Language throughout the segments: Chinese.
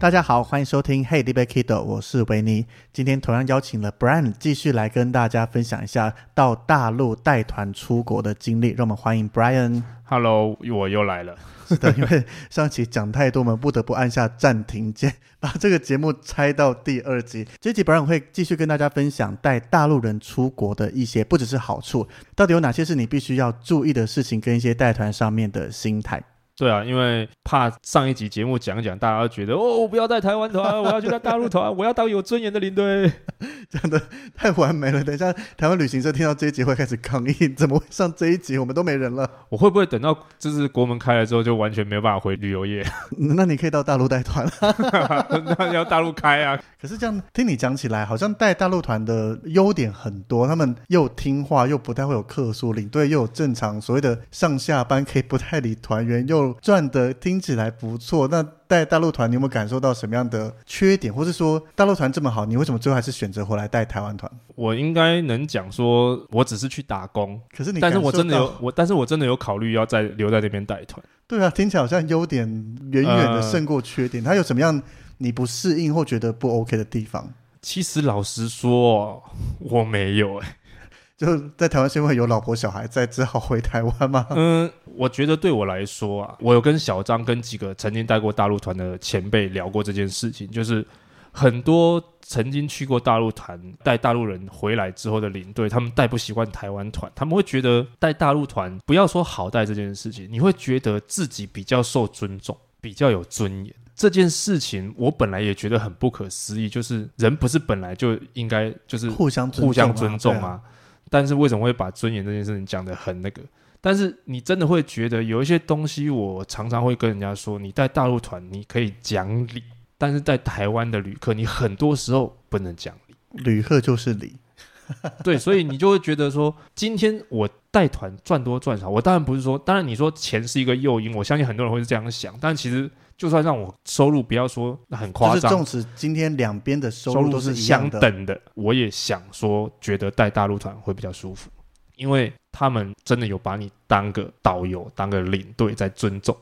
大家好，欢迎收听 Hey, Libe Kido，我是维尼。今天同样邀请了 Brian 继续来跟大家分享一下到大陆带团出国的经历。让我们欢迎 Brian。Hello，我又来了。是的，因为上期讲太多，我们不得不按下暂停键，把这个节目拆到第二集。这集 Brian 会继续跟大家分享带大陆人出国的一些，不只是好处，到底有哪些是你必须要注意的事情，跟一些带团上面的心态。对啊，因为怕上一集节目讲讲，大家都觉得哦，我不要带台湾团，我要去带大陆团，我要当有尊严的领队。讲的太完美了，等一下台湾旅行社听到这一集会开始抗议，怎么会上这一集？我们都没人了。我会不会等到就是国门开了之后，就完全没有办法回旅游业？那你可以到大陆带团了。那要大陆开啊？可是这样听你讲起来，好像带大陆团的优点很多，他们又听话，又不太会有客诉，领队又有正常所谓的上下班，可以不太理团员，又赚的听起来不错。那带大陆团，你有没有感受到什么样的缺点，或是说大陆团这么好，你为什么最后还是选择回来带台湾团？我应该能讲说，我只是去打工，可是你，但是我真的有我，但是我真的有考虑要再留在那边带团。对啊，听起来好像优点远远的胜过缺点。它有什么样你不适应或觉得不 OK 的地方？其实老实说，我没有哎、就在台湾是因为有老婆小孩在，只好回台湾吗？嗯，我觉得对我来说啊，我有跟小张跟几个曾经带过大陆团的前辈聊过这件事情，就是很多曾经去过大陆团带大陆人回来之后的领队，他们带不习惯台湾团，他们会觉得带大陆团不要说好带这件事情，你会觉得自己比较受尊重，比较有尊严。这件事情我本来也觉得很不可思议，就是人不是本来就应该就是互相互相尊重啊吗？但是为什么会把尊严这件事情讲得很那个？但是你真的会觉得有一些东西，我常常会跟人家说，你带大陆团你可以讲理，但是在台湾的旅客，你很多时候不能讲理。旅客就是理，对，所以你就会觉得说，今天我带团赚多赚少，我当然不是说，当然你说钱是一个诱因，我相信很多人会是这样想，但其实就算让我收入不要说很夸张，就是纵使今天两边的收收入入都是是相等的，我也想说，觉得带大陆团会比较舒服，因为他们真的有把你当个导游、当个领队在尊重。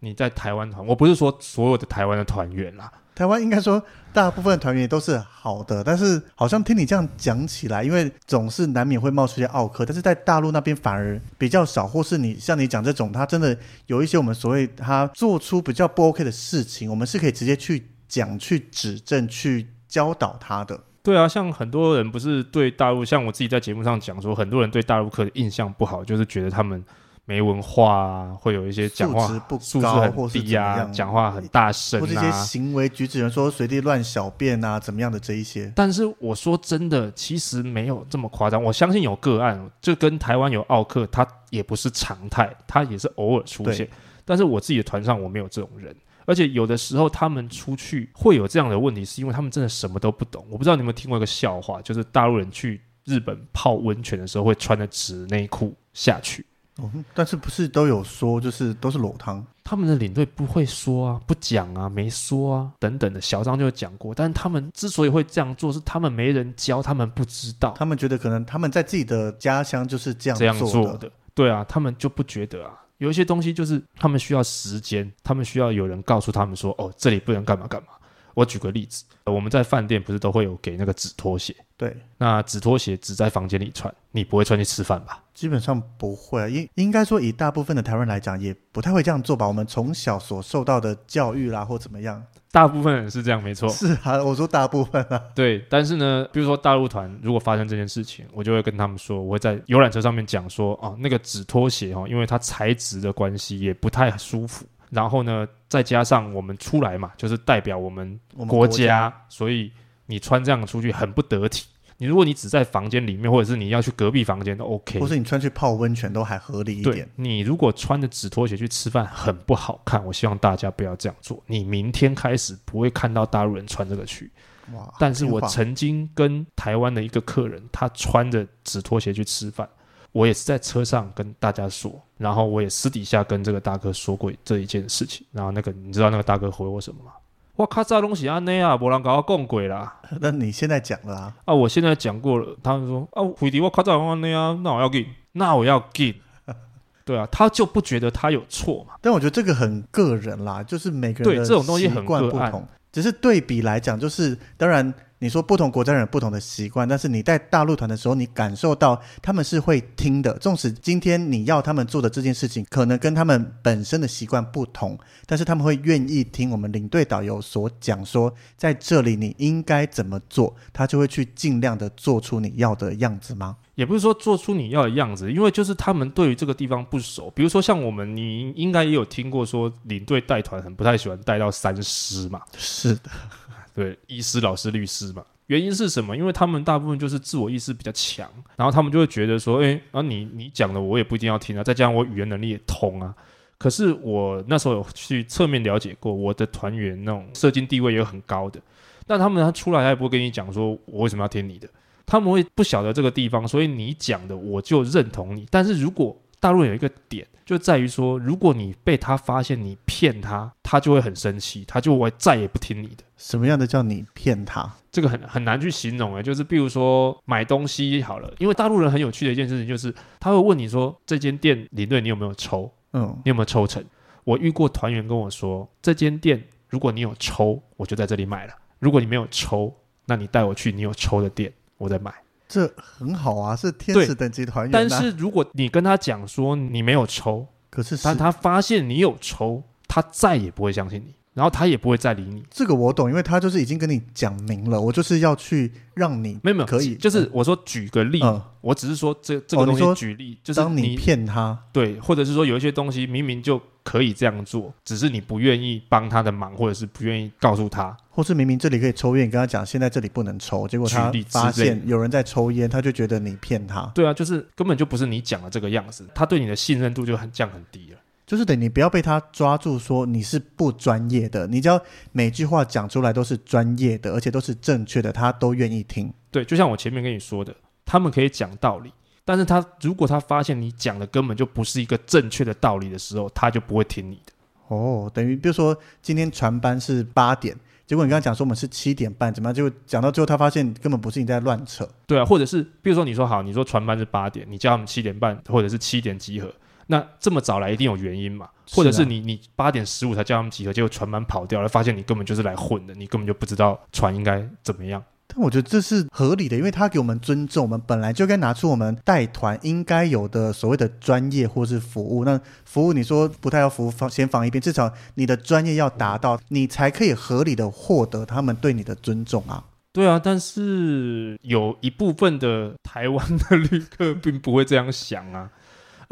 你在台湾团，我不是说所有的台湾的团员啦，台湾应该说大部分团员都是好的，但是好像听你这样讲起来，因为总是难免会冒出一些奥克，但是在大陆那边反而比较少，或是你像你讲这种，他真的有一些我们所谓他做出比较不 OK 的事情，我们是可以直接去讲、去指正、去教导他的。对啊，像很多人不是对大陆，像我自己在节目上讲说，很多人对大陆客的印象不好，就是觉得他们没文化啊，会有一些讲话素质很低啊，讲话很大声或者一些啊。行为举止，人说随地乱小便啊，怎么样的这一些，但是我说真的，其实没有这么夸张。我相信有个案，就跟台湾有奥克，他也不是常态，他也是偶尔出现。但是我自己的团上我没有这种人，而且有的时候他们出去会有这样的问题，是因为他们真的什么都不懂。我不知道你有没有听过一个笑话，就是大陆人去日本泡温泉的时候会穿着纸内裤下去。哦，但是不是都有说，就是都是裸汤，他们的领队不会说啊，不讲啊，没说啊，等等的。小张就讲过，但是他们之所以会这样做，是他们没人教，他们不知道他们觉得可能他们在自己的家乡就是这样这样做的。对啊，他们就不觉得啊。有一些东西就是他们需要时间，他们需要有人告诉他们说，哦，这里不能干嘛干嘛，我举个例子，呃我们在饭店不是都会有给那个纸拖鞋？对，那纸拖鞋只在房间里穿，你不会穿去吃饭吧？基本上不会啊，应应该说以大部分的台湾人来讲，也不太会这样做吧。我们从小所受到的教育啦，或怎么样，大部分人是这样，没错。是啊，我说大部分啊，对，但是呢，比如说大陆团如果发生这件事情，我就会跟他们说，我会在游览车上面讲说，哦，那个纸拖鞋哦，因为它材质的关系也不太舒服，然后呢，再加上我们出来嘛，就是代表我们我们国家，所以你穿这样出去很不得体。你如果你只在房间里面，或者是你要去隔壁房间都 OK，或是你穿去泡温泉都还合理一点。你如果穿着纸拖鞋去吃饭很不好看，我希望大家不要这样做。你明天开始不会看到大陆人穿这个去。哇，但是我曾经跟台湾的一个客人，他穿着纸拖鞋去吃饭，我也是在车上跟大家说，然后我也私底下跟这个大哥说过这一件事情，然后那个你知道那个大哥回我什么吗？我靠，这东西安尼啊，无人甲我讲过啦！那你现在讲了啊，啊，我现在讲过了，他们说啊，回迪我靠，这安尼啊，那我要给，那我要给，对啊，他就不觉得他有错嘛？但我觉得这个很个人啦，就是每个人的对这种东西很个案不同。只是对比来讲，就是当然你说不同国家人有不同的习惯，但是你在大陆团的时候，你感受到他们是会听的。纵使今天你要他们做的这件事情，可能跟他们本身的习惯不同，但是他们会愿意听我们领队导游所讲说，在这里你应该怎么做，他就会去尽量的做出你要的样子吗？也不是说做出你要的样子，因为就是他们对于这个地方不熟。比如说像我们，你应该也有听过说，领队带团很不太喜欢带到三师嘛，是的，对，医师、老师、律师嘛。原因是什么？因为他们大部分就是自我意识比较强，然后他们就会觉得说，哎、啊你你讲的我也不一定要听啊，再加上我语言能力也通啊。可是我那时候有去侧面了解过，我的团员那种社经地位也很高的，但他们他出来他也不会跟你讲说我为什么要听你的，他们会不晓得这个地方，所以你讲的我就认同你。但是如果大陆有一个点，就在于说，如果你被他发现你骗他，他就会很生气，他就会再也不听你的。什么样的叫你骗他？这个很很难去形容诶，就是比如说买东西好了，因为大陆人很有趣的一件事情就是，他会问你说这间店领队你有没有抽，嗯，你有没有抽成？我遇过团员跟我说，这间店如果你有抽，我就在这里买了；如果你没有抽，那你带我去你有抽的店，我再买。这很好啊，是天使等级团员、啊。但是如果你跟他讲说你没有抽，可是是但他发现你有抽，他再也不会相信你，然后他也不会再理你。这个我懂，因为他就是已经跟你讲明了，我就是要去让你没有没有，可以就是我说举个例，嗯，我只是说这这个东西举例，就是当你骗他，对，或者是说有一些东西明明就可以这样做，只是你不愿意帮他的忙，或者是不愿意告诉他。或是明明这里可以抽烟，你跟他讲现在这里不能抽，结果他发现有人在抽烟，他就觉得你骗他，对啊，就是根本就不是你讲的这个样子，他对你的信任度就很降很低了。就是等你不要被他抓住说你是不专业的，你只要每句话讲出来都是专业的，而且都是正确的，他都愿意听。对，就像我前面跟你说的，他们可以讲道理，但是他如果他发现你讲的根本就不是一个正确的道理的时候，他就不会听你的。哦，等于比如说今天传班是八点，结果你刚刚讲说我们是七点半，怎么样？结果讲到最后，他发现根本不是你在乱扯。对啊，或者是比如说你说好，你说传班是八点，你叫他们七点半或者是七点集合，那这么早来一定有原因嘛？或者是你你八点十五才叫他们集合，结果船满跑掉了，发现你根本就是来混的，你根本就不知道船应该怎么样。但我觉得这是合理的，因为他给我们尊重，我们本来就该拿出我们带团应该有的所谓的专业或是服务。那服务你说不太要服务放先放一边，至少你的专业要达到，你才可以合理的获得他们对你的尊重啊。对啊，但是有一部分的台湾的旅客并不会这样想啊。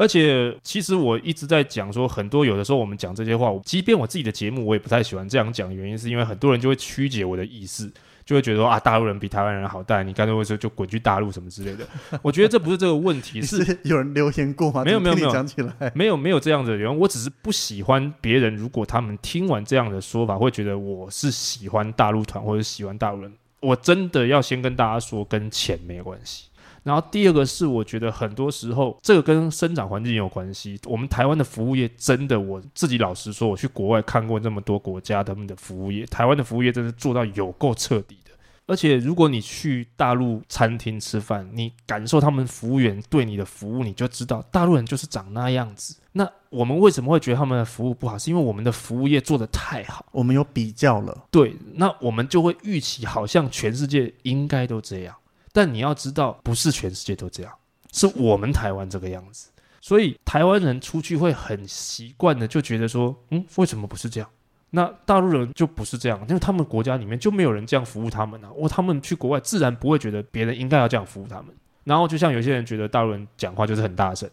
而且，其实我一直在讲说，很多有的时候我们讲这些话，即便我自己的节目，我也不太喜欢这样讲。原因是因为很多人就会曲解我的意思，就会觉得说啊，大陆人比台湾人好带，你干脆会说就滚去大陆什么之类的。我觉得这不是这个问题，是有人留言过吗？没有没有没有讲起来，没有没有这样的人，我只是不喜欢别人，如果他们听完这样的说法，会觉得我是喜欢大陆团或者喜欢大陆人。我真的要先跟大家说，跟钱没关系。然后第二个是，我觉得很多时候这个跟生长环境有关系。我们台湾的服务业真的，我自己老实说，我去国外看过那么多国家他们的服务业，台湾的服务业真是做到有够彻底的。而且如果你去大陆餐厅吃饭，你感受他们服务员对你的服务，你就知道大陆人就是长那样子。那我们为什么会觉得他们的服务不好？是因为我们的服务业做得太好。我们有比较了，对，那我们就会预期好像全世界应该都这样，但你要知道，不是全世界都这样，是我们台湾这个样子。所以台湾人出去会很习惯的就觉得说，嗯，为什么不是这样？那大陆人就不是这样，因为他们国家里面就没有人这样服务他们啊。我他们去国外自然不会觉得别人应该要这样服务他们。然后就像有些人觉得大陆人讲话就是很大声，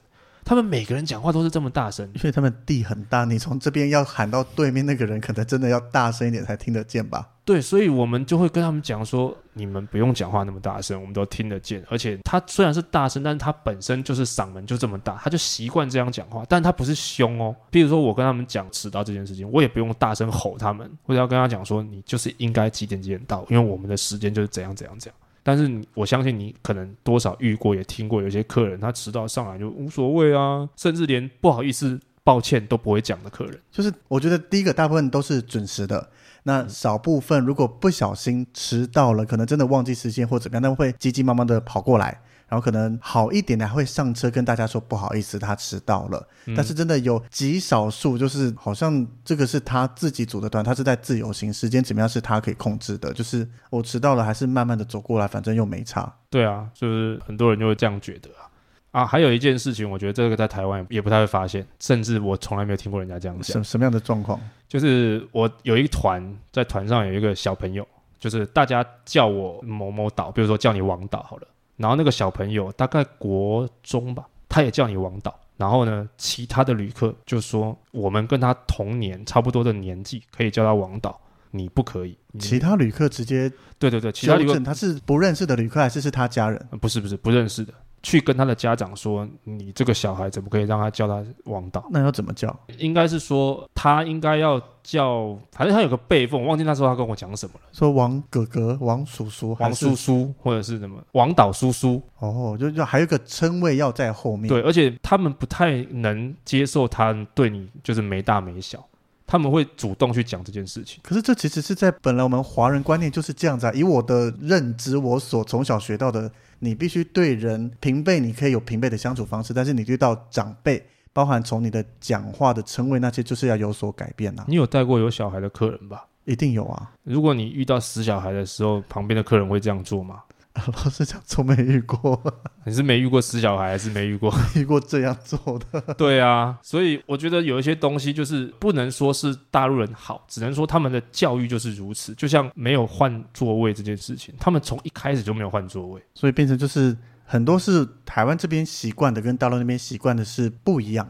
他们每个人讲话都是这么大声，因为他们地很大，你从这边要喊到对面那个人，可能真的要大声一点才听得见吧。对，所以我们就会跟他们讲说，你们不用讲话那么大声，我们都听得见。而且他虽然是大声，但是他本身就是嗓门就这么大，他就习惯这样讲话。但他不是凶哦。比如说我跟他们讲迟到这件事情，我也不用大声吼他们，或者要跟他讲说，你就是应该几点几点到，因为我们的时间就是怎样怎样怎样。但是我相信你可能多少遇过，也听过有些客人他迟到上来就无所谓啊，甚至连不好意思、抱歉都不会讲的客人。就是我觉得第一个大部分都是准时的，那少部分如果不小心迟到了，可能真的忘记时间或怎么样，那会急急忙忙的跑过来，然后可能好一点的还会上车跟大家说不好意思，他迟到了。但是真的有极少数，就是好像这个是他自己组的团，他是在自由行，时间怎么样是他可以控制的，就是我迟到了还是慢慢的走过来，反正又没差。对啊，就是很多人就会这样觉得啊。啊，还有一件事情，我觉得这个在台湾也不太会发现，甚至我从来没有听过人家这样讲什。什么样的状况？就是我有一团在团上有一个小朋友，就是大家叫我某某岛，比如说叫你王导好了，然后那个小朋友大概国中吧，他也叫你王导。然后呢，其他的旅客就说我们跟他同年差不多的年纪，可以叫他王导，你不可以。其他旅客直接对对对，其他旅客他是不认识的旅客还是是他家人？呃不是不是不认识的，去跟他的家长说，你这个小孩怎么可以让他叫他王导？那要怎么叫？应该是说他应该要叫，反正他有个辈分，我忘记那时候他跟我讲什么了，说王哥哥、王叔叔、王叔叔或者是什么王导叔叔，哦，就就还有一个称谓要在后面。对，而且他们不太能接受他对你就是没大没小，他们会主动去讲这件事情。可是这其实是在本来我们华人观念就是这样子啊。以我的认知，我所从小学到的，你必须对人平辈，你可以有平辈的相处方式，但是你对到长辈，包含从你的讲话的称谓那些，就是要有所改变呐、你有带过有小孩的客人吧？一定有啊。如果你遇到死小孩的时候，旁边的客人会这样做吗？老实讲，从没遇过 你是没遇过死小孩，还是没遇过？遇过这样做的。对啊，所以我觉得有一些东西就是不能说是大陆人好，只能说他们的教育就是如此。就像没有换座位这件事情，他们从一开始就没有换座位。所以变成就是很多是台湾这边习惯的，跟大陆那边习惯的是不一样，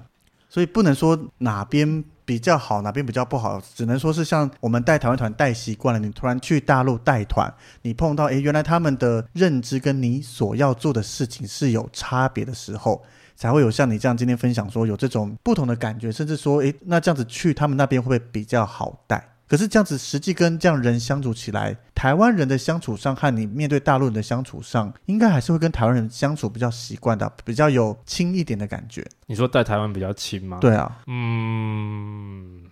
所以不能说哪边比较好，哪边比较不好，只能说是像我们带台湾团带习惯了，你突然去大陆带团，你碰到诶，原来他们的认知跟你所要做的事情是有差别的时候。才会有像你这样今天分享说有这种不同的感觉，甚至说，诶，那这样子去他们那边会不会比较好带？可是这样子实际跟这样人相处起来，台湾人的相处上和你面对大陆人的相处上，应该还是会跟台湾人相处比较习惯的，比较有亲一点的感觉。你说在台湾比较亲吗？，对啊，嗯，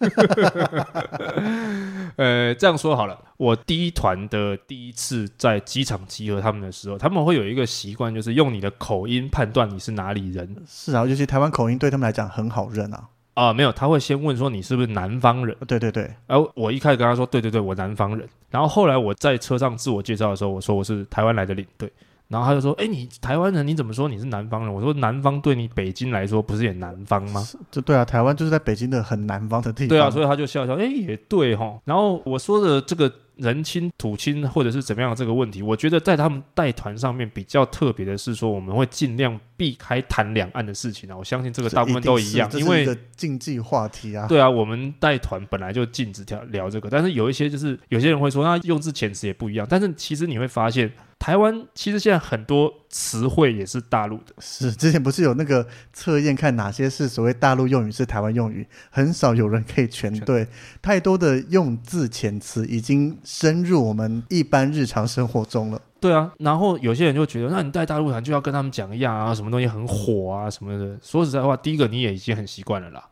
呃，这样说好了，我第一团的第一次在机场集合他们的时候，他们会有一个习惯，就是用你的口音判断你是哪里人是啊，尤其台湾口音对他们来讲很好认啊。啊、没有，他会先问说你是不是南方人。对对对，然后我一开始跟他说，对对对，我南方人。然后后来我在车上自我介绍的时候，我说我是台湾来的领队。然后他就说，哎，你台湾人，你怎么说你是南方人？我说南方对你北京来说不是也南方吗？就对啊，台湾就是在北京的很南方的地方。对啊，所以他就笑笑，哎，也对哈。然后我说的这个人亲土亲或者是怎么样的这个问题，我觉得在他们带团上面比较特别的是说，我们会尽量避开谈两岸的事情啊。我相信这个大部分都一样，因为禁忌话题啊。对啊，我们带团本来就禁止聊聊这个，但是有一些就是有些人会说，那用字遣词也不一样。但是其实你会发现，台湾其实现在很多词汇也是大陆的。是之前不是有那个测验，看哪些是所谓大陆用语，是台湾用语，很少有人可以全对。太多的用字遣词已经深入我们一般日常生活中了。对啊，然后有些人就觉得，那你带大陆团就要跟他们讲一样啊，什么东西很火啊什么的。说实在话，第一个你也已经很习惯了啦。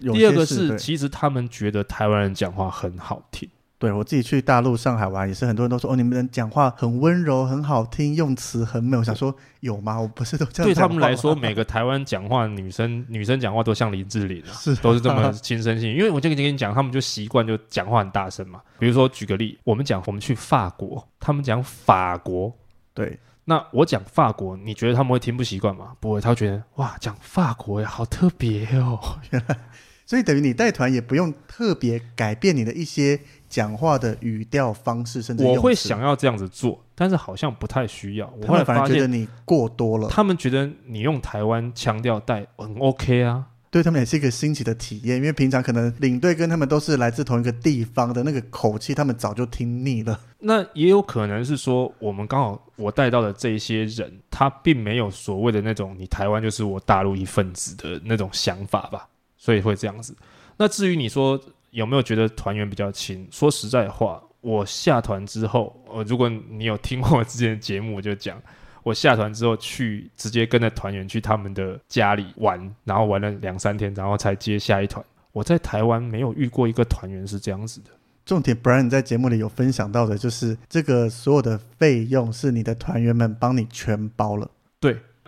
第二个是，其实他们觉得台湾人讲话很好听。对我自己去大陆上海玩，也是很多人都说哦，你们讲话很温柔，很好听，用词很美。我想说有吗？我不是都这样对他们来说，每个台湾讲话女生女生讲话都像林志玲啊，是都是这么轻声细语。因为我就跟你讲，他们就习惯就讲话很大声嘛。比如说举个例，我们讲我们去法国，他们讲法国，对，那我讲法国，你觉得他们会听不习惯吗？不会，他会觉得哇，讲法国呀，好特别哦。所以等于你带团也不用特别改变你的一些讲话的语调方式，甚至我会想要这样子做，但是好像不太需要。我后来发现，觉得你过多了，他们觉得你用台湾腔调带很 OK 啊。对他们也是一个新奇的体验。因为平常可能领队跟他们都是来自同一个地方的那个口气，他们早就听腻了。那也有可能是说，我们刚好我带到的这一些人，他并没有所谓的那种你台湾就是我大陆一份子的那种想法吧，所以会这样子。那至于你说有没有觉得团员比较亲？说实在话，我下团之后，呃，如果你有听过我之前的节目，我就讲，我下团之后去直接跟着团员去他们的家里玩，然后玩了两三天，然后才接下一团。我在台湾没有遇过一个团员是这样子的。重点，Brian 在节目里有分享到的，就是这个所有的费用是你的团员们帮你全包了。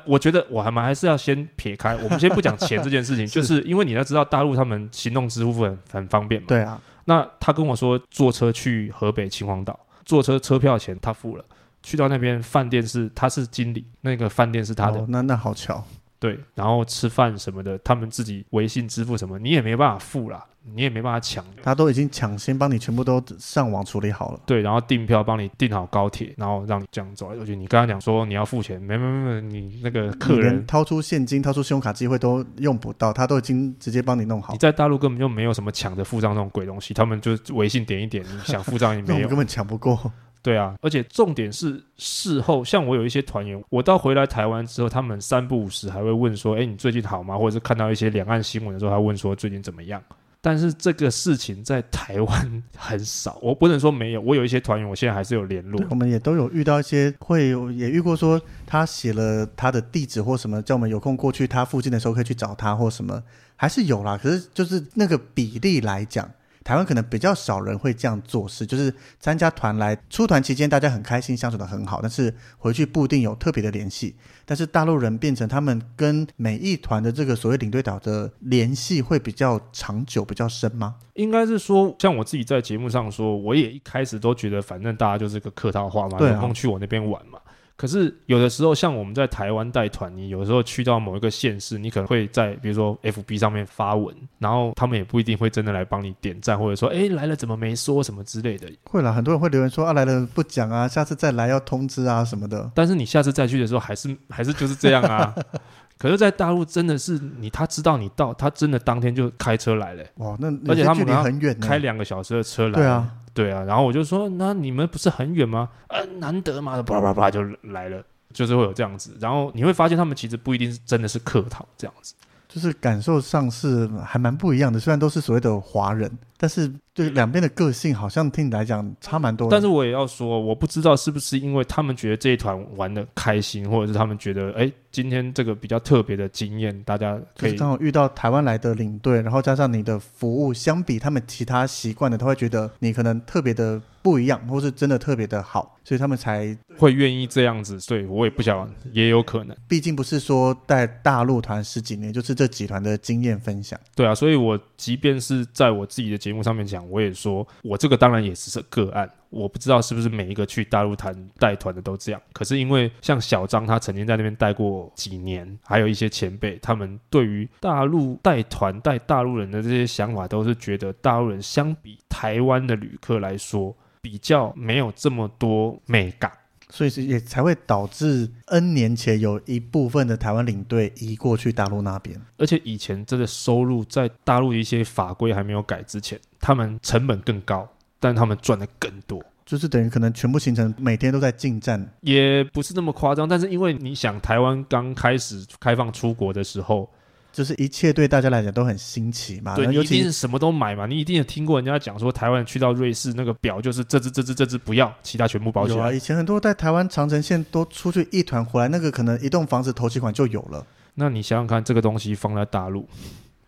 我觉得我还蛮还是要先撇开，我们先不讲钱这件事情，是 就是因为你要知道大陆他们行动支付很很方便嘛。。对啊，那他跟我说坐车去河北秦皇岛，坐车车票钱他付了，去到那边饭店是他是经理，那个饭店是他的，哦、那那好巧，对，然后吃饭什么的，他们自己微信支付什么，你也没办法付啦，你也没办法抢。他都已经抢先帮你全部都上网处理好了。对，然后订票帮你订好高铁，然后让你这样走而且。你刚刚讲说你要付钱，没没没没，你那个客人掏出现金、掏出信用卡机会都用不到，他都已经直接帮你弄好你。在大陆根本就没有什么抢着付账那种鬼东西，他们就微信点一点，你想付账也没有 我们根。本抢不过。对啊，而且重点是事后，像我有一些团员，我到回来台湾之后，他们三不五时还会问说：“哎，你最近好吗？”或者是看到一些两岸新闻的时候，他问说最近怎么样。但是这个事情在台湾很少，我不能说没有，我有一些团员，我现在还是有联络，。我们也都有遇到一些会有也遇过说他写了他的地址或什么，叫我们有空过去他附近的时候可以去找他或什么，还是有啦。可是就是那个比例来讲，台湾可能比较少人会这样做事，就是参加团来出团期间大家很开心，相处的很好，但是回去不一定有特别的联系。但是大陆人变成他们跟每一团的这个所谓领队导的联系会比较长久、比较深吗？应该是说，像我自己在节目上说，我也一开始都觉得，反正大家就是个客套话嘛，有空去我那边玩嘛。可是有的时候，像我们在台湾带团，你有的时候去到某一个县市，你可能会在比如说 FB 上面发文，然后他们也不一定会真的来帮你点赞，或者说，哎，来了怎么没说什么之类的。会啦，很多人会留言说啊来了不讲啊，下次再来要通知啊什么的。但是你下次再去的时候，还是还是就是这样啊。可是，在大陆真的是你，他知道你到，他真的当天就开车来了、哇，那而且他们很远。开两个小时的车来。对啊，对啊，然后我就说，那你们不是很远吗？呃，难得嘛，叭叭叭就来了，就是会有这样子。然后你会发现，他们其实不一定是真的是客套这样子。就是感受上是还蛮不一样的。虽然都是所谓的华人，但是对两边的个性好像听你来讲差蛮多。但是我也要说，我不知道是不是因为他们觉得这一团玩的开心，或者是他们觉得，哎，今天这个比较特别的经验，大家可以就是刚好遇到台湾来的领队，然后加上你的服务，相比他们其他习惯的，他会觉得你可能特别的不一样，或是真的特别的好，所以他们才会愿意这样子。所以我也不想，也有可能。毕竟不是说带大陆团十几年，就是这几团的经验分享。对啊，所以我即便是在我自己的节目上面讲，我也说我这个当然也是个案，我不知道是不是每一个去大陆团带团的都这样。可是因为像小张他曾经在那边带过几年，还有一些前辈，他们对于大陆带团带大陆人的这些想法，都是觉得大陆人相比台湾的旅客来说，比较没有这么多美感。所以是也才会导致 N 年前有一部分的台湾领队移过去大陆那边。而且以前真的收入在大陆一些法规还没有改之前，他们成本更高，但他们赚的更多。就是等于可能全部行程每天都在进站，也不是那么夸张，但是因为你想，台湾刚开始开放出国的时候，就是一切对大家来讲都很新奇嘛。对尤其一定是什么都买嘛，你一定有听过人家讲说，台湾去到瑞士那个表就是这只这只这只不要，其他全部包起有啊，来。以前很多在台湾长城线都出去一团回来，那个可能一栋房子头期款就有了。那你想想看，这个东西放在大陆，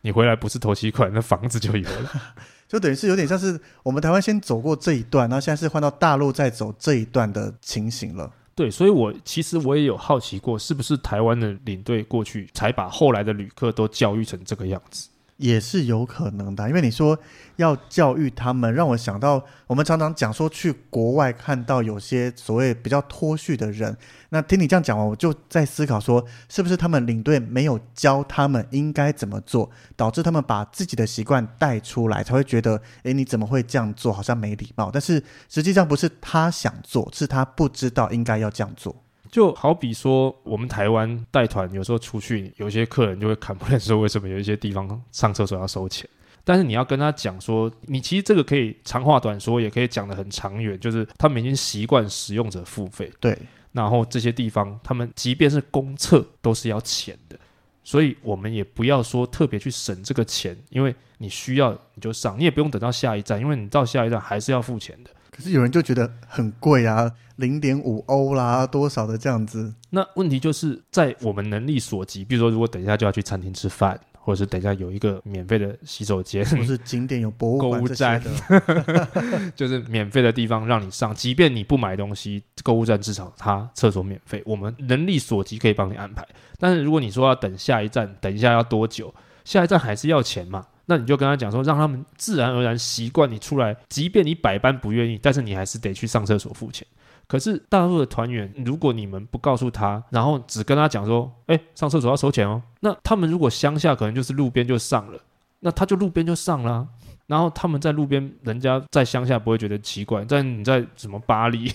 你回来不是头期款，那房子就有了。就等于是有点像是我们台湾先走过这一段，然后现在是换到大陆再走这一段的情形了。对，所以我其实我也有好奇过，是不是台湾的领队过去才把后来的旅客都教育成这个样子？也是有可能的，因为你说要教育他们，让我想到我们常常讲说去国外看到有些所谓比较脱序的人，那听你这样讲完，我就在思考说，是不是他们领队没有教他们应该怎么做，导致他们把自己的习惯带出来，才会觉得，诶，你怎么会这样做，好像没礼貌。但是实际上不是他想做，是他不知道应该要这样做。就好比说，我们台湾带团有时候出去，有些客人就会看不认说为什么有一些地方上厕所要收钱。但是你要跟他讲说，你其实这个可以长话短说，也可以讲得很长远，就是他们已经习惯使用者付费，对，然后这些地方他们即便是公厕都是要钱的，所以我们也不要说特别去省这个钱，因为你需要你就上，你也不用等到下一站，因为你到下一站还是要付钱的。可是有人就觉得很贵啊，零点五欧啦，多少的这样子。那问题就是在我们能力所及，比如说如果等一下就要去餐厅吃饭，或者是等一下有一个免费的洗手间，或是景点有博物馆站的，就是免费的地方让你上，即便你不买东西，购物站至少它厕所免费，我们能力所及可以帮你安排。但是如果你说要等下一站，等一下要多久，下一站还是要钱嘛？那你就跟他讲说，让他们自然而然习惯你出来，即便你百般不愿意，但是你还是得去上厕所付钱。可是大陆的团员，如果你们不告诉他，然后只跟他讲说，哎，上厕所要收钱哦，那他们如果乡下可能就是路边就上了，那他就路边就上了、然后他们在路边，人家在乡下不会觉得奇怪，但你在什么巴黎，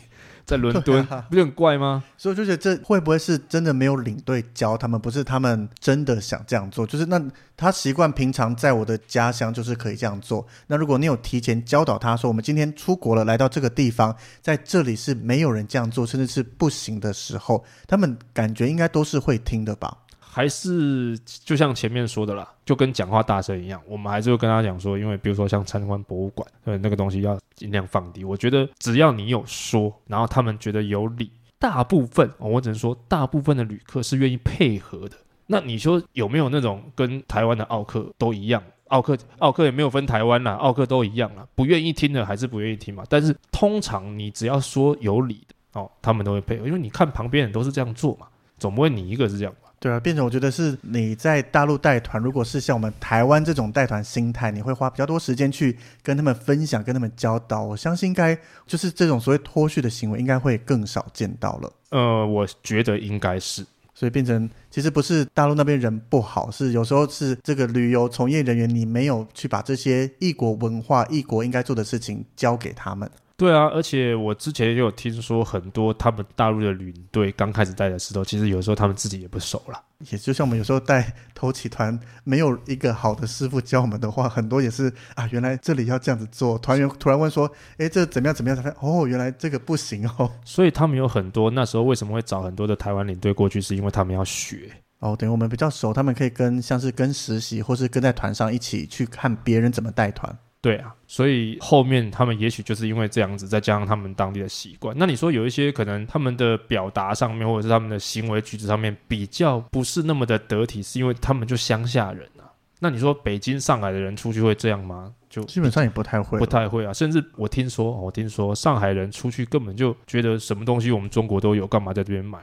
在伦敦，不是很怪吗？所以我就觉得这会不会是真的没有领队教他们？不是他们真的想这样做，就是那他习惯平常在我的家乡就是可以这样做。那如果你有提前教导他说，我们今天出国了，来到这个地方，在这里是没有人这样做，甚至是不行的时候，他们感觉应该都是会听的吧？还是就像前面说的啦，就跟讲话大声一样，我们还是会跟他讲说，因为比如说像参观博物馆，呃，那个东西要尽量放低。我觉得只要你有说，然后他们觉得有理，大部分、我只能说大部分的旅客是愿意配合的。那你说有没有那种跟台湾的奥客都一样？奥克奥克也没有分台湾啦，奥克都一样啦，不愿意听的还是不愿意听嘛。但是通常你只要说有理的哦，他们都会配合，因为你看旁边人都是这样做嘛，总不会你一个是这样吧？对啊，变成我觉得是你在大陆带团，如果是像我们台湾这种带团心态，你会花比较多时间去跟他们分享、跟他们教导。我相信应该就是这种所谓脱序的行为，应该会更少见到了。呃，我觉得应该是。所以变成其实不是大陆那边人不好，是有时候是这个旅游从业人员你没有去把这些异国文化、异国应该做的事情交给他们。对啊，而且我之前也有听说很多他们大陆的领队刚开始带的时候，其实有时候他们自己也不熟了。也就像我们有时候带头起团，没有一个好的师傅教我们的话，很多也是啊，原来这里要这样子做。团员突然问说：“诶，这怎么样？怎么样？”才发现哦，原来这个不行哦。所以他们有很多那时候为什么会找很多的台湾领队过去，是因为他们要学。哦，等于我们比较熟，他们可以跟像是跟实习，或是跟在团上一起去看别人怎么带团。对啊，所以后面他们也许就是因为这样子，再加上他们当地的习惯。那你说有一些可能他们的表达上面，或者是他们的行为举止上面比较不是那么的得体，是因为他们就乡下人啊。那你说北京、上海的人出去会这样吗？就基本上也不太会，不太会啊。甚至我听说，我听说上海人出去根本就觉得什么东西我们中国都有，干嘛在这边买？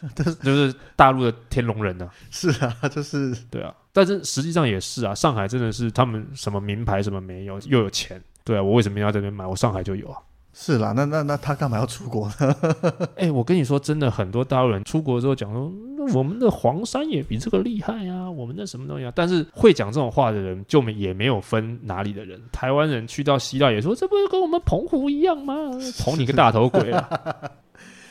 就是大陆的天龙人呢、是啊，就是对啊，但是实际上也是啊，上海真的是他们什么名牌什么没有，又有钱，对啊，我为什么要在这边买？我上海就有啊。是啦。那那那他干嘛要出国呢？哎、我跟你说，真的很多大陆人出国之后讲说，那我们的黄山也比这个厉害啊，我们的什么东西啊？但是会讲这种话的人，就没也没有分哪里的人。台湾人去到希腊也说，这不是跟我们澎湖一样吗？捧你个大头鬼啊！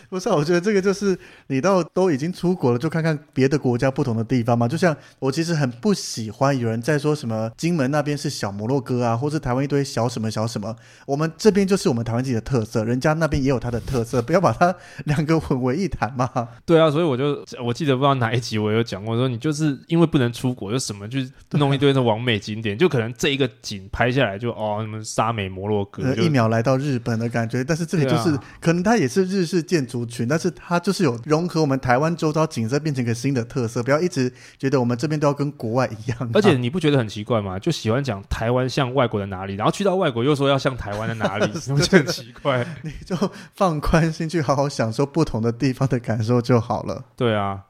不是、啊，我觉得这个就是你到都已经出国了，就看看别的国家不同的地方嘛。就像我其实很不喜欢有人在说什么金门那边是小摩洛哥啊，或是台湾一堆小什么小什么。我们这边就是我们台湾自己的特色，人家那边也有它的特色，不要把它 两个混为一谈嘛。对啊，所以我就我记得不知道哪一集我有讲过，说你就是因为不能出国，就什么就弄一堆的完美景点，就可能这一个景拍下来就哦什么沙美摩洛哥，一秒来到日本的感觉，但是这里就是、啊可能它也是日式建筑族群，但是它就是有融合我们台湾周遭景色，变成一个新的特色。不要一直觉得我们这边都要跟国外一样啊、而且你不觉得很奇怪吗？就喜欢讲台湾像外国的哪里，然后去到外国又说要像台湾的哪里，你不觉得很奇怪？你就放宽心去好好享受不同的地方的感受就好了。对啊，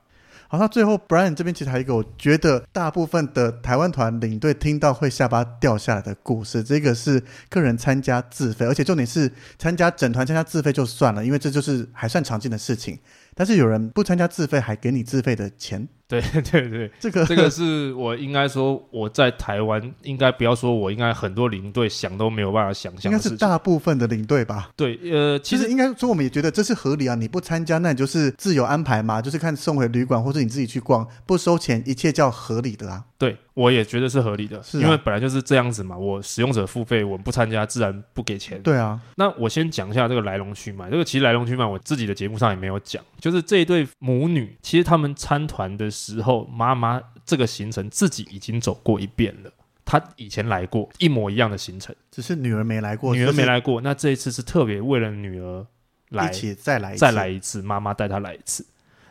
好，那最后 Brian 这边其实还有一个，我觉得大部分的台湾团领队听到会下巴掉下来的故事。这个是个人参加自费，而且重点是参加整团参加自费就算了，因为这就是还算常见的事情。但是有人不参加自费，还给你自费的钱，对 对对，这个这个是我应该说我在台湾，应该不要说我应该很多领队想都没有办法想象应该是。大部分的领队吧。对，呃，其实应该说，我们也觉得这是合理啊。你不参加，那你就是自由安排嘛，就是看送回旅馆，或者你自己去逛，不收钱，一切叫合理的啊。对我也觉得是合理的，是啊因为本来就是这样子嘛。我使用者付费，我不参加，自然不给钱。对啊，那我先讲一下这个来龙去脉。这个其实来龙去脉，我自己的节目上也没有讲。就是这一对母女，其实他们参团的时候，妈妈这个行程自己已经走过一遍了。她以前来过一模一样的行程，只是女儿没来过，女儿没来过。那这一次是特别为了女儿来一起再来一次再来一次，妈妈带她来一次。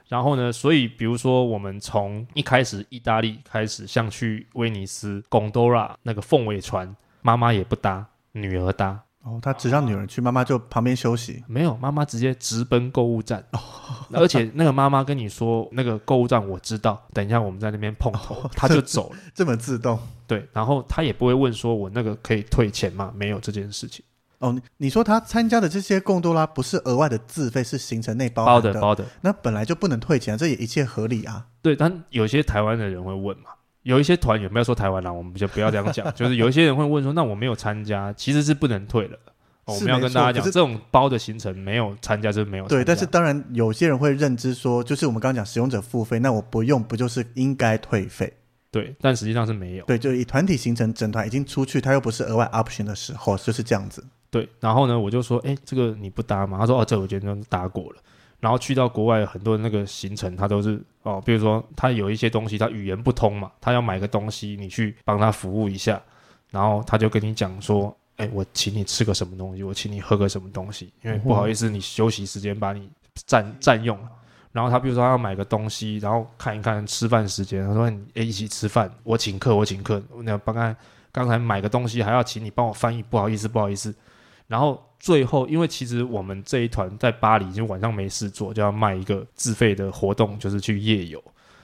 然后呢，所以比如说我们从一开始意大利开始，像去威尼斯贡多拉那个凤尾船，妈妈也不搭，女儿搭。哦，他只让女儿去，妈妈就旁边休息。没有，妈妈直接直奔购物站，而且那个妈妈跟你说，那个购物站我知道，等一下我们在那边碰头，她就走了。这么自动对，然后她也不会问说我那个可以退钱吗？没有这件事情，哦，你你说他参加的这些贡多拉不是额外的自费，是行程内包的包的。那本来就不能退钱，这也一切合理啊。对，但有些台湾的人会问嘛，有一些团有没有说台湾啦、我们就不要这样讲，就是有一些人会问说，那我没有参加，其实是不能退的。哦我是们要跟大家讲，这种包的行程没有参加就是没有参加。对，但是当然有些人会认知说，就是我们刚刚讲使用者付费，那我不用不就是应该退费？对，但实际上是没有。对，就以团体行程整团已经出去，他又不是额外 option 的时候，就是这样子。对，然后呢，我就说，哎，这个你不搭吗？他说，哦，这我今天都搭过了。然后去到国外，很多的那个行程，他都是哦，比如说他有一些东西，他语言不通嘛，他要买个东西，你去帮他服务一下，然后他就跟你讲说，哎，我请你吃个什么东西，我请你喝个什么东西，因为不好意思，你休息时间把你占占用了。然后他比如说他要买个东西，然后看一看吃饭时间，他说你哎一起吃饭，我请客，我请客，那帮他刚才买个东西还要请你帮我翻译，不好意思不好意思。然后最后，因为其实我们这一团在巴黎，就晚上没事做，就要卖一个自费的活动，就是去夜游。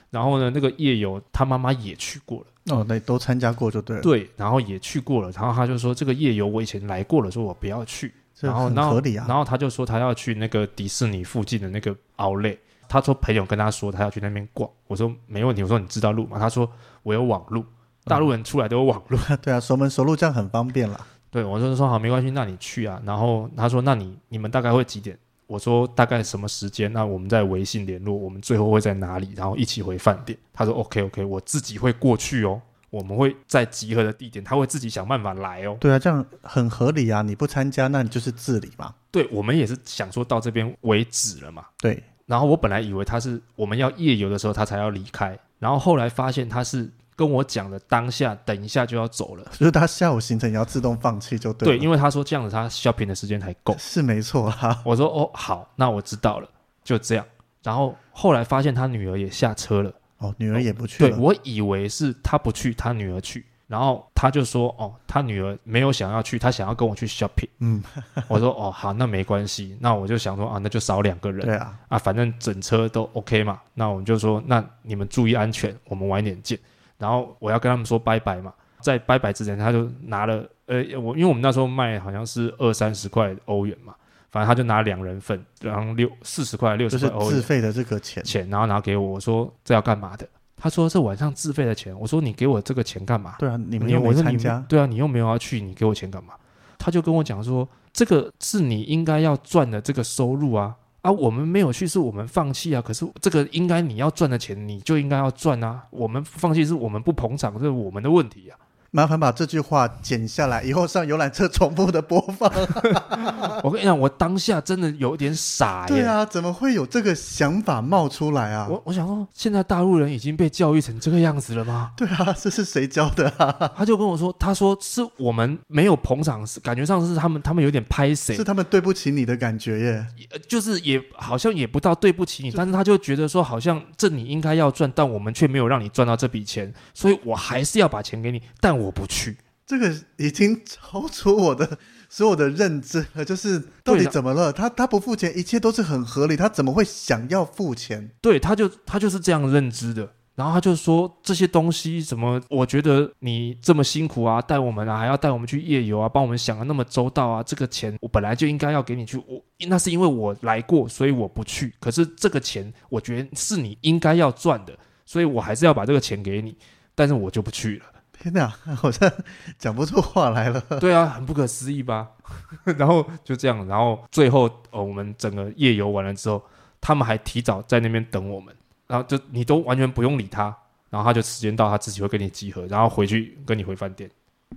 然后呢，那个夜游他妈妈也去过了，哦，那都参加过就对了。对，然后也去过了。然后他就说这个夜游我以前来过了，说我不要去。然后然后合理啊。然后他就说他要去那个迪士尼附近的那个奥莱。他说朋友跟他说他要去那边逛，我说没问题。我说你知道路吗？他说我有网路，大陆人出来都有网路。对啊，熟门熟路这样很方便啦。对，我就说好，没关系，那你去啊。然后他说，那你你们大概会几点？我说大概什么时间？那我们在微信联络，我们最后会在哪里？然后一起回饭店。他说 OK OK，我自己会过去哦，我们会在集合的地点，他会自己想办法来哦。对啊，这样很合理啊。你不参加，那你就是自理嘛。对，我们也是想说到这边为止了嘛。对，然后我本来以为他是我们要夜游的时候他才要离开，然后后来发现他是跟我讲的当下等一下就要走了。就是他下午行程也要自动放弃就对对，因为他说这样子他 shopping 的时间才够。是没错啦。我说哦好，那我知道了，就这样。然后后来发现他女儿也下车了，哦，女儿也不去了。对我以为是他不去，他女儿去。然后他就说哦，他女儿没有想要去，他想要跟我去 shopping。嗯，我说哦好，那没关系。那我就想说啊，那就少两个人对啊，啊，反正整车都 OK 嘛。那我们就说，那你们注意安全，我们晚一点见。然后我要跟他们说拜拜嘛，在拜拜之前，他就拿了呃，我因为我们那时候卖好像是二三十块欧元嘛，反正他就拿两人份，然后六四十块六十块欧元自费的这个钱。钱，然后拿给我，我说这要干嘛的？他说这晚上自费的钱。我说你给我这个钱干嘛？对啊，你们又没参加。对啊，你又没有要去，你给我钱干嘛？他就跟我讲说，这个是你应该要赚的这个收入啊啊，我们没有去是我们放弃啊，可是这个应该你要赚的钱你就应该要赚啊，我们放弃是我们不捧场，这是我们的问题啊。麻烦把这句话剪下来，以后上游览车重复的播放。我跟你讲，我当下真的有点傻耶。对啊，怎么会有这个想法冒出来啊？我我想说，现在大陆人已经被教育成这个样子了吗？对啊，这是谁教的啊？他就跟我说，他说是我们没有捧场，是感觉上是他们他们有点拍谁是，他们对不起你的感觉耶。呃就是也好像也不到对不起你，但是他就觉得说，好像这你应该要赚，但我们却没有让你赚到这笔钱，所以我还是要把钱给你，但我不去。这个已经超出我的所有的认知了，就是到底怎么了？他他不付钱，一切都是很合理，他怎么会想要付钱？对，他就他就是这样认知的。然后他就说这些东西什么，我觉得你这么辛苦啊，带我们啊，还要带我们去夜游啊，帮我们想的那么周到啊，这个钱我本来就应该要给你去，我那是因为我来过，所以我不去。可是这个钱我觉得是你应该要赚的，所以我还是要把这个钱给你，但是我就不去了。天哪，好像讲不出话来了。对啊，很不可思议吧？然后就这样，然后最后呃，我们整个夜游完了之后，他们还提早在那边等我们，然后就你都完全不用理他，然后他就时间到，他自己会跟你集合，然后回去跟你回饭店。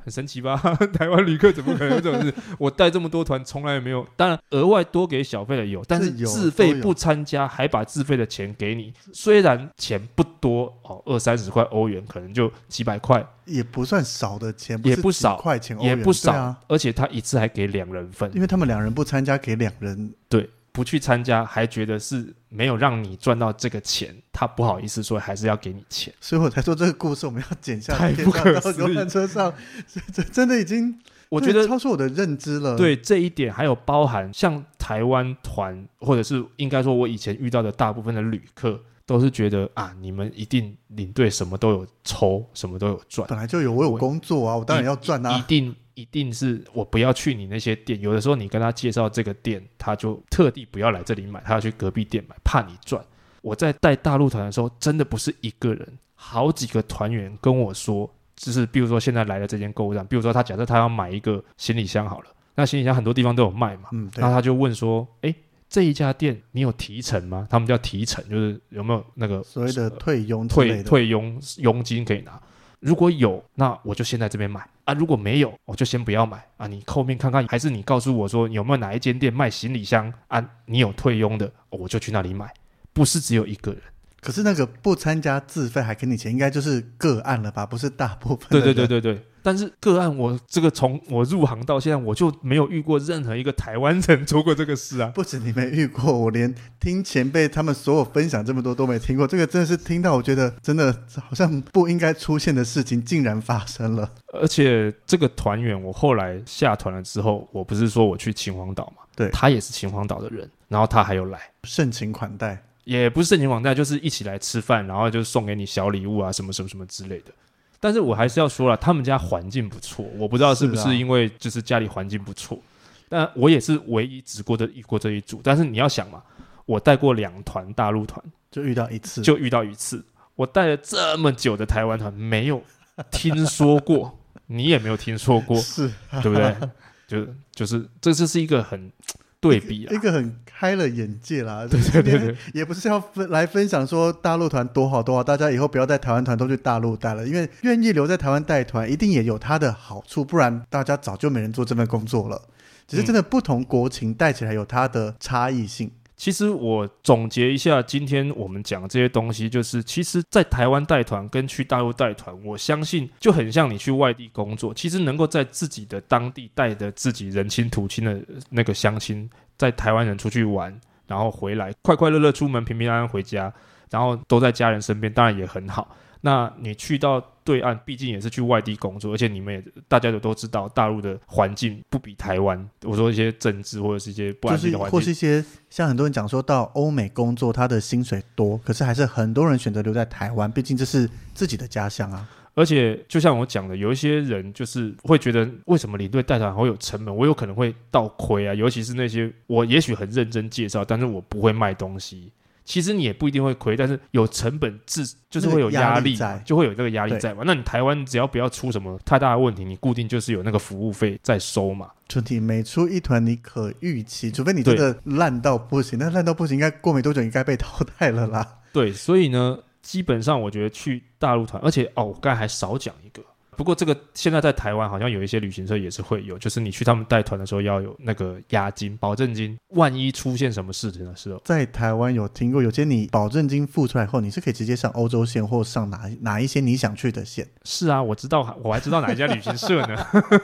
很神奇吧？台湾旅客怎么可能有这种事？我带这么多团，从来也没有。当然，额外多给小费的有，但是自费不参加，还把自费的钱给你。虽然钱不多哦，二三十块欧元，可能就几百块，也不算少的钱，也不少也不少。啊，而且他一次还给两人份，因为他们两人不参加，给两人对，不去参加还觉得是没有让你赚到这个钱，他不好意思说还是要给你钱。所以我才说这个故事我们要剪下来，太不可思议到游览车上，这这真的已经，我觉得超出我的认知了。，对这一点，还有包含像台湾团，或者是应该说我以前遇到的大部分的旅客，都是觉得啊，你们一定领队什么都有抽，什么都有赚，本来就有，我有我工作啊，我当然要赚啊一啊。定一定是我不要去你那些店。有的时候你跟他介绍这个店，他就特地不要来这里买，他要去隔壁店买，怕你赚。我在带大陆团的时候，真的不是一个人，好几个团员跟我说，就是比如说现在来了这间购物站，比如说他假设他要买一个行李箱好了，那行李箱很多地方都有卖嘛，嗯，那他就问说，诶，这一家店你有提成吗？他们叫提成，就是有没有那个所谓的退佣之退，退佣佣金可以拿。如果有，那我就先在这边买啊；如果没有，我就先不要买啊。你后面看看，还是你告诉我说有没有哪一间店卖行李箱啊？你有退佣的，哦我就去那里买。不是只有一个人，可是那个不参加自费还给你钱，应该就是个案了吧？不是大部分。对对对，对对。但是个案，我这个从我入行到现在，我就没有遇过任何一个台湾人做过这个事啊。不止你没遇过，我连听前辈他们所有分享这么多都没听过。这个真的是听到，我觉得真的好像不应该出现的事情，竟然发生了。而且这个团员，我后来下团了之后，我不是说我去秦皇岛嘛，对他也是秦皇岛的人，然后他还有来。盛情款待，也不是盛情款待，就是一起来吃饭，然后就送给你小礼物啊，什么什么什么之类的。但是我还是要说了，他们家环境不错，我不知道是不是因为就是家里环境不错，但我也是唯一只过这一过这一组。但是你要想嘛，我带过两团大陆团，就遇到一次，就遇到一次，我带了这么久的台湾团，没有听说过，你也没有听说过，是对不对？就就是这就是一个很对比啊一，个很开了眼界啦。对对对对。也不是要分来分享说大陆团多好多好，大家以后不要在台湾团都去大陆带了，因为愿意留在台湾带团，一定也有它的好处，不然大家早就没人做这份工作了。只是真的不同国情带起来有它的差异性，其实我总结一下，今天我们讲这些东西，就是其实，在台湾带团跟去大陆带团，我相信就很像你去外地工作，其实能够在自己的当地带着自己人亲土亲的那个乡亲，在台湾人出去玩，然后回来快快乐乐出门，平平安安回家，然后都在家人身边，当然也很好。那你去到对岸，毕竟也是去外地工作，而且你们也大家都都知道，大陆的环境不比台湾。我说一些政治或者是一些不就是安定的环境，或是一些像很多人讲说到欧美工作，他的薪水多，可是还是很多人选择留在台湾，毕竟这是自己的家乡啊。而且就像我讲的，有一些人就是会觉得，为什么领队带团会有成本？我有可能会倒亏啊，尤其是那些我也许很认真介绍，但是我不会卖东西。其实你也不一定会亏，但是有成本自就是会有压力在就会有这个压力在嘛。那你台湾只要不要出什么太大的问题，你固定就是有那个服务费在收嘛。就你每出一团，你可预期，除非你真的烂到不行，那烂到不行，应该过没多久应该被淘汰了啦。对，所以呢，基本上我觉得去大陆团，而且哦，我刚才还少讲一个，不过这个现在在台湾好像有一些旅行社也是会有，就是你去他们带团的时候要有那个押金、保证金，万一出现什么事情的时候，在台湾有听过，有些你保证金付出来后，你是可以直接上欧洲线或上哪哪一些你想去的线。是啊，我知道，我还知道哪一家旅行社呢。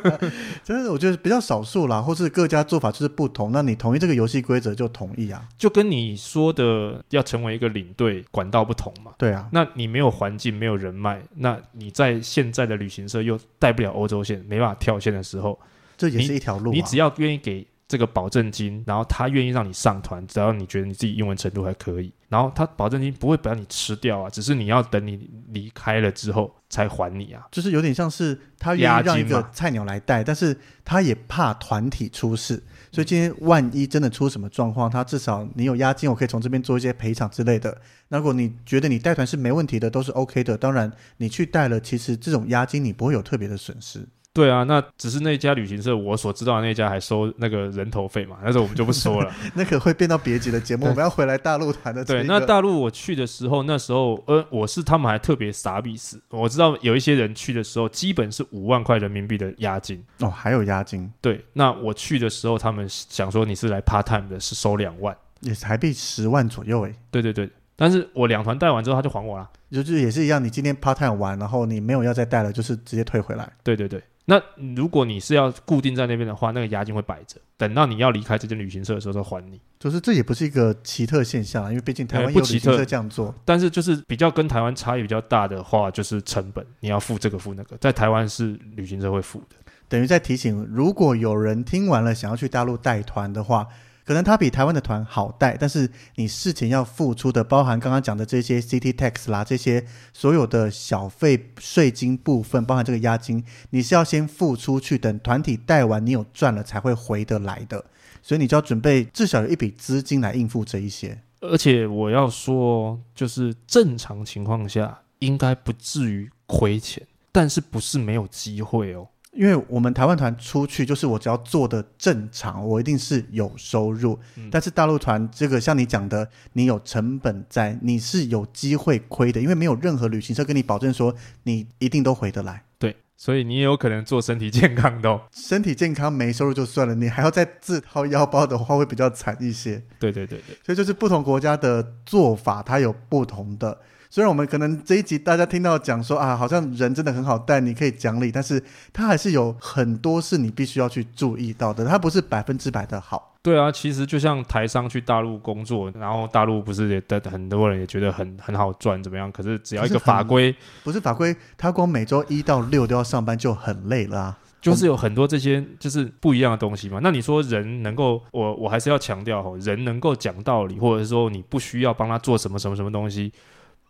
真的，我觉得比较少数啦，或是各家做法就是不同。那你同意这个游戏规则就同意啊？就跟你说的要成为一个领队，管道不同嘛。对啊，那你没有环境，没有人脉，那你在现在的旅行社又带不了欧洲线，没办法跳线的时候，这也是一条路、啊。你只要愿意给这个保证金，然后他愿意让你上团，只要你觉得你自己英文程度还可以，然后他保证金不会把你吃掉啊，只是你要等你离开了之后才还你啊。就是有点像是他愿意让一个菜鸟来带，但是他也怕团体出事，所以今天万一真的出什么状况，他至少你有押金，我可以从这边做一些赔偿之类的。那如果你觉得你带团是没问题的，都是 OK 的，当然你去带了，其实这种押金你不会有特别的损失。对啊，那只是那家旅行社，我所知道的那家还收那个人头费嘛，但是我们就不说了。那可会变到别集的节目，我们要回来大陆谈的、这对，那大陆我去的时候，那时候呃，我是他们还特别傻逼死，我知道有一些人去的时候，基本是五万块人民币的押金哦，还有押金。对，那我去的时候，他们想说你是来 part time 的，是收两万，也台币十万左右诶。对对对，但是我两团带完之后，他就还我了，就是也是一样，你今天 part time 完，然后你没有要再带了，就是直接退回来。对对对。那如果你是要固定在那边的话，那个押金会摆着，等到你要离开这间旅行社的时候再还你。就是这也不是一个奇特现象，因为毕竟台湾有旅行社这样做。但是就是比较跟台湾差异比较大的话，就是成本，你要付这个付那个，在台湾是旅行社会付的。等于在提醒，如果有人听完了想要去大陆带团的话。可能它比台湾的团好带，但是你事前要付出的，包含刚刚讲的这些 City Tax 啦，这些所有的小费、税金部分，包含这个押金，你是要先付出去，等团体带完，你有赚了才会回得来的。所以你就要准备至少有一笔资金来应付这一些。而且我要说，就是正常情况下应该不至于亏钱，但是不是没有机会哦。因为我们台湾团出去，就是我只要做的正常，我一定是有收入。但是大陆团这个，像你讲的，你有成本在，你是有机会亏的，因为没有任何旅行社跟你保证说你一定都回得来。对，所以你也有可能做身体健康的，身体健康没收入就算了，你还要再自掏腰包的话，会比较惨一些。对对对对，所以就是不同国家的做法，它有不同的。虽然我们可能这一集大家听到讲说啊，好像人真的很好带，你可以讲理，但是他还是有很多是你必须要去注意到的，他不是百分之百的好。对啊，其实就像台商去大陆工作，然后大陆不是也的很多人也觉得很很好赚，怎么样？可是只要一个法规，不是法规，他光每周一到六都要上班就很累了啊。就是有很多这些就是不一样的东西嘛。那你说人能够，我我还是要强调哈，人能够讲道理，或者是说你不需要帮他做什么什么什么东西。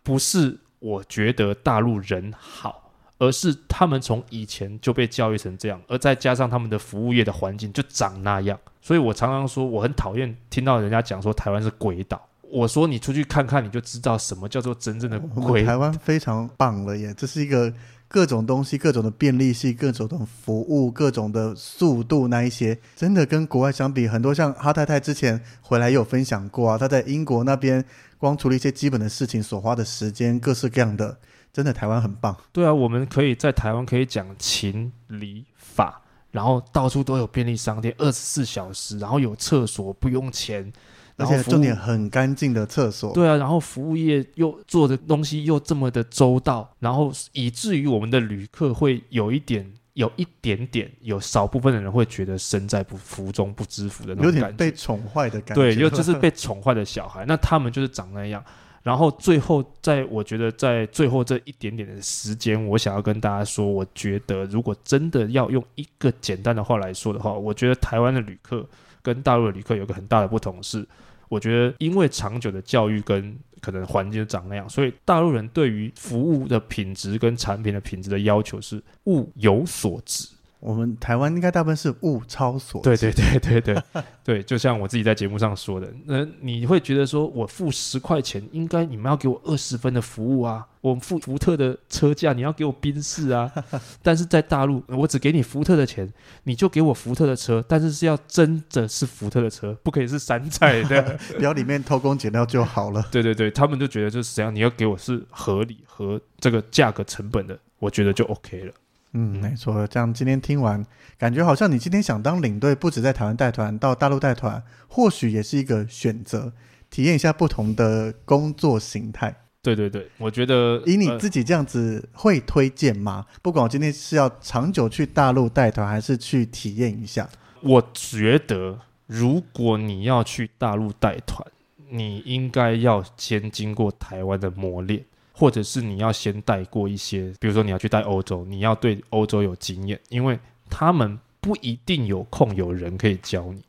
不是我觉得大陆人好，而是他们从以前就被教育成这样，而再加上他们的服务业的环境就长那样，所以我常常说我很讨厌听到人家讲说台湾是鬼岛。我说你出去看看，你就知道什么叫做真正的鬼。台湾非常棒了耶，这是一个各种东西、各种的便利性、各种的服务、各种的速度那一些，真的跟国外相比，很多像哈太太之前回来也有分享过啊，她在英国那边。光处理一些基本的事情所花的时间，各式各样的，真的台湾很棒。对啊，我们可以在台湾可以讲情理法，然后到处都有便利商店，二十四小时，然后有厕所不用钱，而且重点很干净的厕所。对啊，然后服务业又做的东西又这么的周到，然后以至于我们的旅客会有一点。有一点点，有少部分的人会觉得身在不福中不知福的那种感觉，被宠坏的感觉。对，就就是被宠坏的小孩。那他们就是长那样。然后最后，在我觉得在最后这一点点的时间，我想要跟大家说，我觉得如果真的要用一个简单的话来说的话，我觉得台湾的旅客跟大陆的旅客有个很大的不同是，我觉得因为长久的教育跟。可能环境长那样，所以大陆人对于服务的品质跟产品的品质的要求是物有所值。我们台湾应该大部分是物超所值。对对对对对 对，就像我自己在节目上说的，那你会觉得说我付十块钱，应该你们要给我二十分的服务啊？我付福特的车价，你要给我宾士啊？但是在大陆，我只给你福特的钱，你就给我福特的车，但是是要真的是福特的车，不可以是山寨的，不要里面偷工减料就好了。对对对，他们就觉得就是怎样，你要给我是合理和这个价格成本的，我觉得就 OK 了。嗯，没错。这样今天听完，感觉好像你今天想当领队，不止在台湾带团，到大陆带团，或许也是一个选择，体验一下不同的工作形态。对对对，我觉得以你呃自己这样子会推荐吗？不管我今天是要长久去大陆带团，还是去体验一下，我觉得，如果你要去大陆带团，你应该要先经过台湾的磨练，或者是你要先带过一些，比如说你要去带欧洲，你要对欧洲有经验，因为他们不一定有空有人可以教你。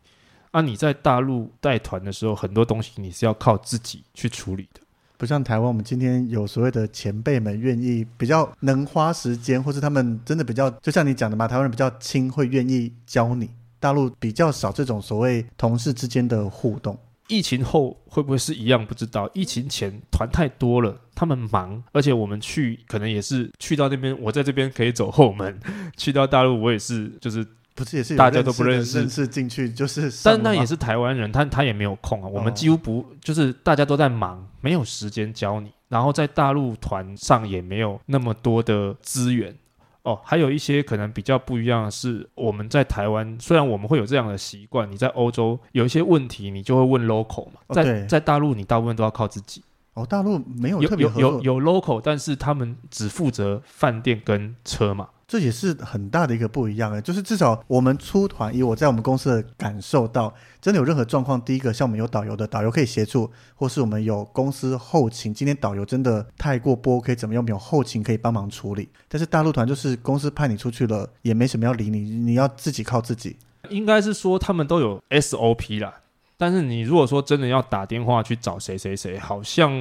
啊，你在大陆带团的时候，很多东西你是要靠自己去处理的。不像台湾，我们今天有所谓的前辈们愿意比较能花时间，或是他们真的比较，就像你讲的嘛，台湾人比较轻，会愿意教你。大陆比较少这种所谓同事之间的互动。疫情后会不会是一样？不知道。疫情前团太多了，他们忙，而且我们去可能也是去到那边，我在这边可以走后门，去到大陆我也是就是，不是也是大家都不认识认识进去就是但那也是台湾人，他他也没有空啊。我们哦几乎不就是大家都在忙，没有时间教你，然后在大陆团上也没有那么多的资源。哦，还有一些可能比较不一样的是，我们在台湾虽然我们会有这样的习惯，你在欧洲有一些问题，你就会问 local 嘛，在在大陆你大部分都要靠自己。哦，大陆没有有特别，有有有 local，但是他们只负责饭店跟车嘛。这也是很大的一个不一样哎，就是至少我们出团，以我在我们公司的感受到，真的有任何状况，第一个像我们有导游的，导游可以协助，或是我们有公司后勤，今天导游真的太过波，可以怎么样，没有后勤可以帮忙处理。但是大陆团就是公司派你出去了，也没什么要理你，你要自己靠自己。应该是说他们都有 SOP 啦，但是你如果说真的要打电话去找谁谁谁，好像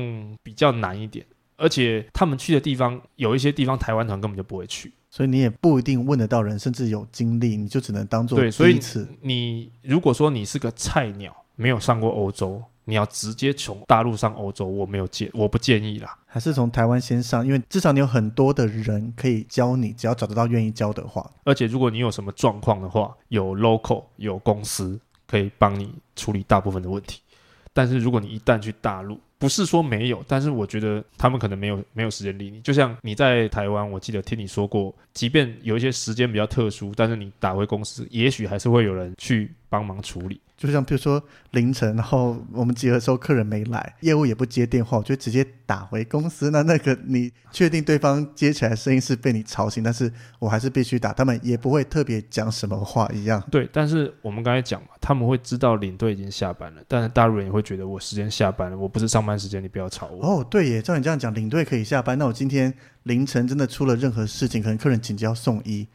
比较难一点。而且他们去的地方有一些地方台湾团根本就不会去。所以你也不一定问得到人，甚至有经历，你就只能当做对，所以。你如果说你是个菜鸟，没有上过欧洲，你要直接从大陆上欧洲，我没有建，我不建议啦。还是从台湾先上，因为至少你有很多的人可以教你，只要找得到愿意教的话。而且如果你有什么状况的话，有 local 有公司可以帮你处理大部分的问题。但是如果你一旦去大陆，不是说没有，但是我觉得他们可能没有没有时间理你。就像你在台湾，我记得听你说过，即便有一些时间比较特殊，但是你打回公司，也许还是会有人去帮忙处理。就像比如说凌晨，然后我们集合的时候客人没来，业务也不接电话，我就直接打回公司。那那个你确定对方接起来声音是被你吵醒，但是我还是必须打，他们也不会特别讲什么话一样。对，但是我们刚才讲嘛，他们会知道领队已经下班了，但是大陆人也会觉得我时间下班了，我不是上班时间，你不要吵我。哦，对耶，照你这样讲，领队可以下班，那我今天凌晨真的出了任何事情，可能客人紧急要送医，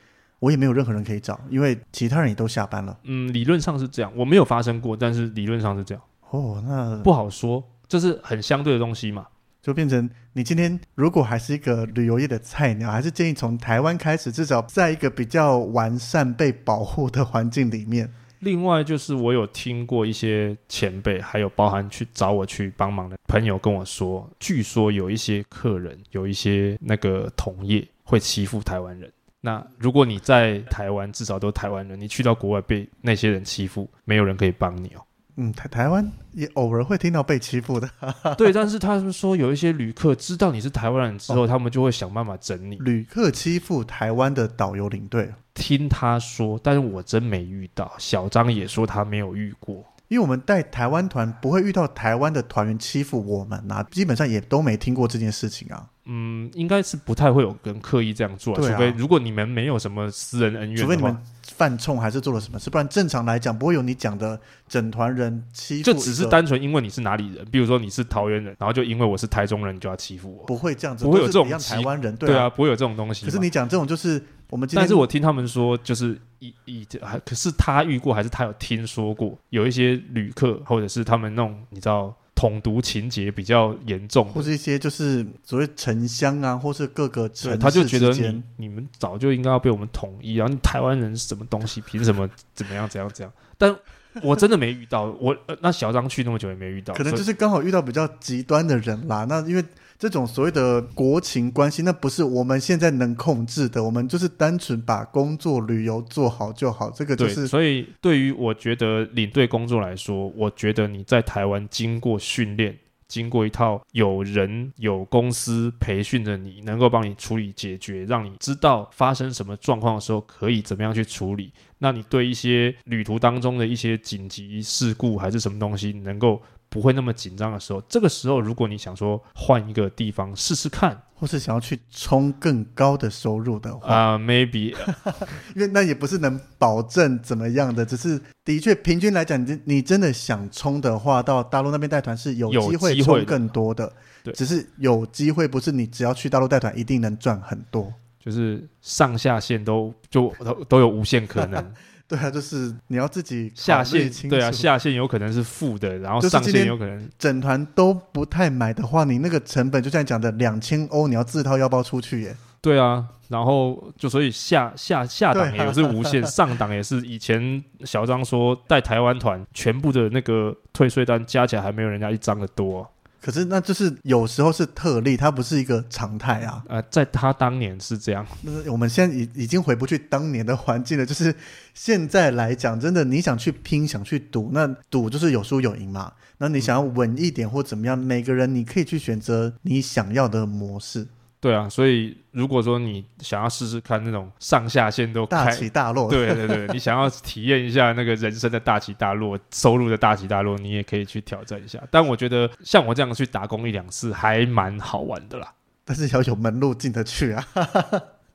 我也没有任何人可以找，因为其他人也都下班了。嗯，理论上是这样，我没有发生过，但是理论上是这样，哦，那不好说，这是很相对的东西嘛。就变成你今天如果还是一个旅游业的菜鸟，还是建议从台湾开始，至少在一个比较完善、被保护的环境里面。另外就是我有听过一些前辈，还有包含去找我去帮忙的朋友跟我说，据说有一些客人，有一些那个同业会欺负台湾人。那如果你在台湾，至少都台湾人，你去到国外被那些人欺负，没有人可以帮你哦。嗯，台台湾也偶尔会听到被欺负的 对，但是他们说有一些旅客知道你是台湾人之后，他们就会想办法整你。旅客欺负台湾的导游领队，听他说，但是我真没遇到。小张也说他没有遇过。因为我们带台湾团不会遇到台湾的团员欺负我们呐、基本上也都没听过这件事情啊。嗯，应该是不太会有人刻意这样做啊，啊除非如果你们没有什么私人恩怨，除非你们犯冲还是做了什么事，不然正常来讲不会有你讲的整团人欺负就，只是单纯因为你是哪里人，比如说你是桃园人，然后就因为我是台中人，你就要欺负我。不会这样子，不会有这种台湾人，对啊。不会有这种东西。可是你讲这种就是我们今天，但是我听他们说，就是以以还可是他遇过，还是他有听说过，有一些旅客或者是他们那种你知道统独情节比较严重或是一些就是所谓城乡啊，或是各个城，市他就觉得你你们早就应该要被我们统一，然后你台湾人是什么东西，凭什么怎么样怎样怎样？但我真的没遇到，我、呃、那小张去那么久也没遇到，可能就是刚好遇到比较极端的人啦。那因为这种所谓的国情关系，那不是我们现在能控制的，我们就是单纯把工作旅游做好就好。这个就，是所以对于我觉得领队工作来说，我觉得你在台湾经过训练，经过一套有人有公司培训的你，能够帮你处理解决，让你知道发生什么状况的时候可以怎么样去处理。那你对一些旅途当中的一些紧急事故还是什么东西，能够不会那么紧张的时候，这个时候如果你想说换一个地方试试看或是想要去冲更高的收入的话，啊、m a y b e 因为那也不是能保证怎么样的，只是的确平均来讲，你你真的想冲的话，到大陆那边带团是有有机会冲更多的。对只是有机会，不是你只要去大陆带团一定能赚很多。就是上下限都就都都有无限可能。对啊，就是你要自己下线对啊，下线有可能是负的，然后上线有可能整团都不太买的话，你那个成本就像你讲的两千欧，你要自掏腰包出去耶。对啊，然后就所以下下下档也是无限，上档也是以前小张说带台湾团全部的那个退税单加起来还没有人家一张的多。可是那就是有时候是特例，它不是一个常态啊。呃，在他当年是这样，那是我们现在已已经回不去当年的环境了，就是现在来讲，真的你想去拼，想去赌，那赌就是有输有赢嘛。那你想要稳一点或怎么样，每个人你可以去选择你想要的模式，对啊，所以如果说你想要试试看那种上下线都大开。起大落。对对对，你想要体验一下那个人生的大起大落，收入的大起大落，你也可以去挑战一下。但我觉得像我这样去打工一两次，还蛮好玩的啦。但是要有门路进得去啊。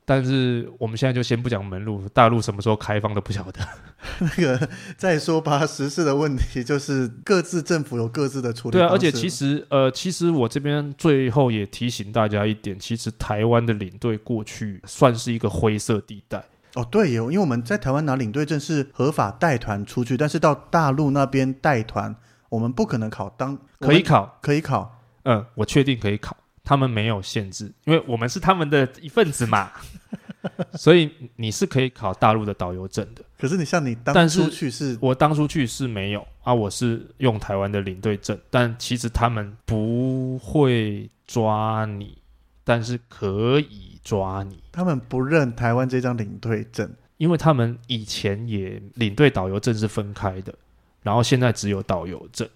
但是我们现在就先不讲门路，大陆什么时候开放都不晓得。那个再说吧，时事的问题就是各自政府有各自的处理对啊，而且其实呃，其实我这边最后也提醒大家一点，其实台湾的领队过去算是一个灰色地带。哦，对有，因为我们在台湾拿领队证是合法带团出去，但是到大陆那边带团，我们不可能考当，可以考，可以考，嗯，我确定可以考，他们没有限制，因为我们是他们的一份子嘛，所以你是可以考大陆的导游证的。可是你像你当初去是我当初去是没有啊，我是用台湾的领队证，但其实他们不会抓你，但是可以抓你。他们不认台湾这张领队证，因为他们以前也领队导游证是分开的，然后现在只有导游证。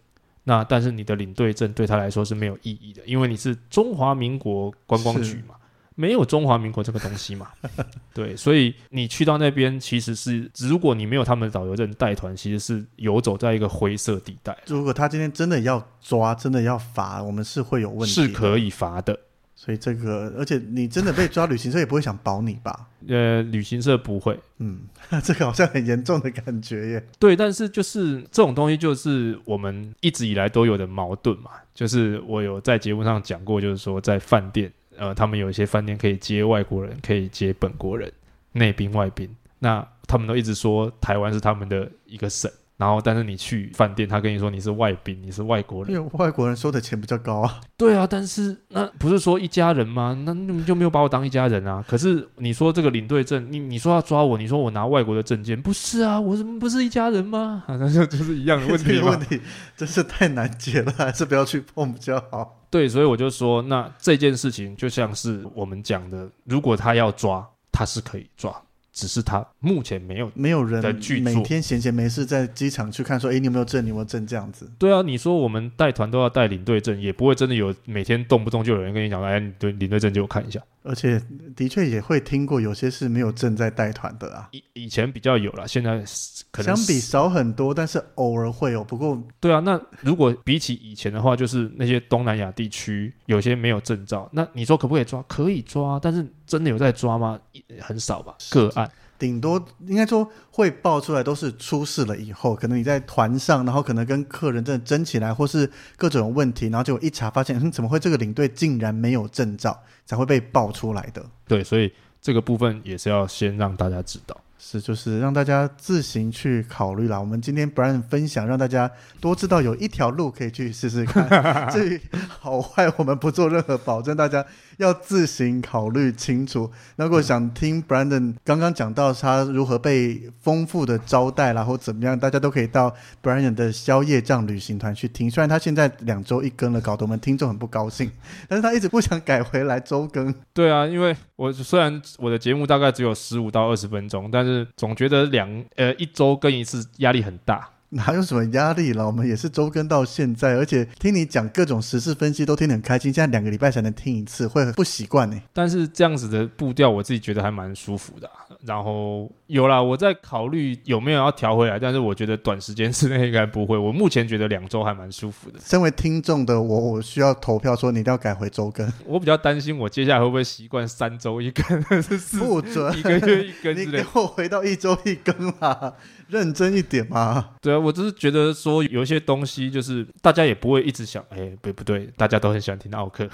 那但是你的领队证对他来说是没有意义的，因为你是中华民国观光局嘛，没有中华民国这个东西嘛。对，所以你去到那边其实是，如果你没有他们的导游证带团，其实是游走在一个灰色地带，如果他今天真的要抓，真的要罚，我们是会有问题，是可。以罚的。所以这个，而且你真的被抓，旅行社也不会想保你吧？呃，旅行社不会，嗯，这个好像很严重的感觉耶。对，但是就是这种东西，就是我们一直以来都有的矛盾嘛。就是我有在节目上讲过，就是说在饭店，呃，他们有一些饭店可以接外国人，可以接本国人，内宾外宾。那他们都一直说台湾是他们的一个省，然后但是你去饭店，他跟你说你是外宾，你是外国人。因为外国人收的钱比较高啊。对啊，但是那不是说一家人吗？那你们就没有把我当一家人啊？可是你说这个领队证，你你说要抓我，你说我拿外国的证件，不是啊？我怎么不是一家人吗？好像就就是一样的问题问。题真是太难解了，还是不要去碰比较好。对，所以我就说，那这件事情就像是我们讲的，如果他要抓，他是可以抓，只是他目前没有。没有人在剧作每天闲闲没事在机场去看说，哎，你有没有证？你有没有证？这样子。对啊，你说我们带团都要带领队证，也不会真的有每天动不动就有人跟你讲，哎，你对领队证借我看一下。而且的确也会听过有些是没有证在带团的啊，以以前比较有了，现在可能相比少很多，但是偶尔会有。不过对啊，那如果比起以前的话，就是那些东南亚地区有些没有证照，那你说可不可以抓？可以抓，但是真的有在抓吗？很少吧，个案。顶多应该说会爆出来都是出事了以后，可能你在团上，然后可能跟客人真的争起来，或是各种问题，然后就一查发现，嗯，怎么会这个领队竟然没有证照，才会被爆出来的。对，所以这个部分也是要先让大家知道。是，就是让大家自行去考虑啦。我们今天 Brian 分享，让大家多知道有一条路可以去试试看。至于好坏，我们不做任何保证，大家要自行考虑清楚。那如果想听 Brandon 刚刚讲到他如何被丰富的招待啦，或怎么样，大家都可以到 Brian 的宵夜酱旅行团去听。虽然他现在两周一更了，搞得我们听众很不高兴，但是他一直不想改回来周更。对啊，因为我虽然我的节目大概只有十五到二十分钟，但是总觉得两呃一周跟一次压力很大。哪有什么压力了？我们也是周更到现在，而且听你讲各种时事分析都听得很开心。现在两个礼拜才能听一次，会不习惯呢。但是这样子的步调，我自己觉得还蛮舒服的啊、然后有啦，我在考虑有没有要调回来，但是我觉得短时间之内应该不会。我目前觉得两周还蛮舒服的。身为听众的我，我需要投票说你一定要改回周更，我比较担心我接下来会不会习惯三周一更，是四不准一个月一更你之类 你。给我回到一周一更啦，认真一点嘛。对啊，我只是觉得说有一些东西，就是大家也不会一直想，哎，不不对，大家都很喜欢听奥克，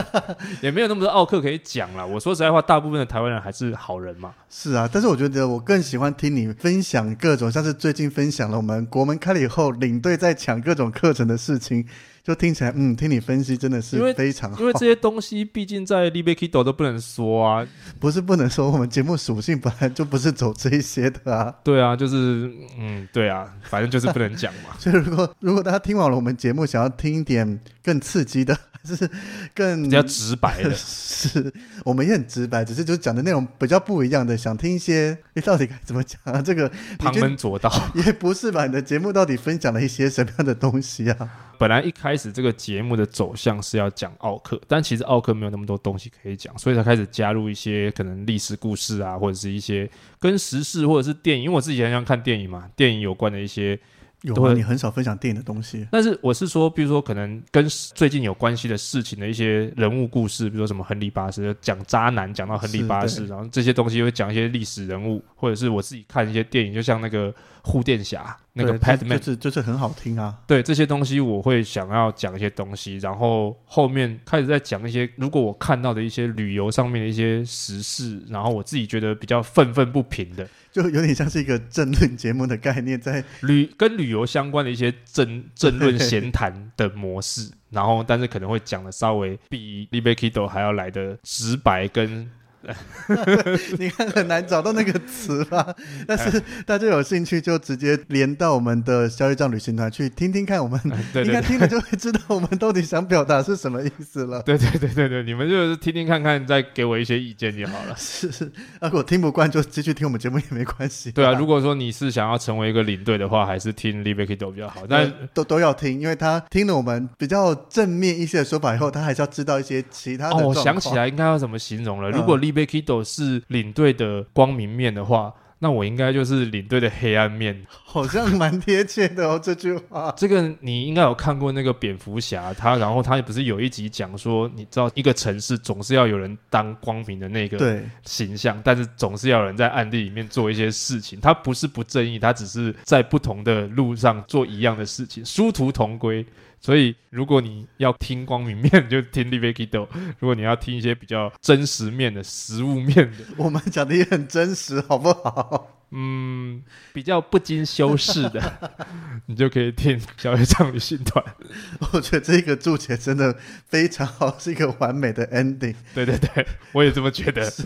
也没有那么多奥克可以讲啦。我说实在话，大部分的台湾人还是好人嘛。是啊，但是我觉得我更喜欢听你分享各种，像是最近分享了我们国门开了以后，领队在抢各种课程的事情，就听起来，嗯，听你分析真的是非常好。因为这些东西毕竟在 l i b e Kido 都不能说啊。不是不能说我们节目属性本来就不是走这一些的啊。对啊，就是嗯，对啊，反正就是不能讲嘛。所以如果如果大家听完了我们节目，想要听一点更刺激的，还是更比较直白的，是，我们也很直白，只是就讲的内容比较不一样的，想听一些，你到底该怎么讲啊？这个旁就门左道。也不是吧？你的节目到底分享了一些什么样的东西啊？本来一开始这个节目的走向是要讲奥克，但其实奥克没有那么多东西可以讲，所以才开始加入一些可能历史故事啊，或者是一些跟时事或者是电影，因为我自己很喜欢看电影嘛，电影有关的一些。有你很少分享电影的东西，但是我是说，比如说可能跟最近有关系的事情的一些人物故事，比如说什么亨利八世，讲渣男讲到亨利八世，然后这些东西会讲一些历史人物，或者是我自己看一些电影，就像那个护垫侠那个对 Padman 就，是就是很好听啊。对这些东西，我会想要讲一些东西，然后后面开始在讲一些，如果我看到的一些旅游上面的一些时事，然后我自己觉得比较愤愤不平的。就有点像是一个政论节目的概念，在旅跟旅游相关的一些政政 论闲谈的模式，然后但是可能会讲的稍微比 l i b e Kido 还要来的直白跟 你看很难找到那个词吧？但是大家有兴趣就直接连到我们的消业账旅行团去听听看，我们对对对。应该听了就会知道我们到底想表达是什么意思了。对对对对对，你们就是听听看看，再给我一些意见就好了。是是，如果听不惯就继续听我们节目也没关系。对啊，如果说你是想要成为一个领队的话，还是听 l i b e Kido 比较好。但但都都要听，因为他听了我们比较正面一些的说法以后，他还是要知道一些其他的哦，我想起来应该要怎么形容了。嗯如果 l i b e Kido 是领队的光明面的话，那我应该就是领队的黑暗面。好像蛮贴切的哦，这句话。这个你应该有看过那个蝙蝠侠，他然后他不是有一集讲说，你知道一个城市总是要有人当光明的那个，形象，但是总是要有人在暗地里面做一些事情。他不是不正义，他只是在不同的路上做一样的事情，殊途同归。所以，如果你要听光明面，就听 l i v e Kido；如果你要听一些比较真实面的、实物面的，我们讲的也很真实，好不好？嗯，比较不经修饰的，你就可以听小野唱旅行团。我觉得这个注解真的非常好，是一个完美的 ending。对对对，我也这么觉得。是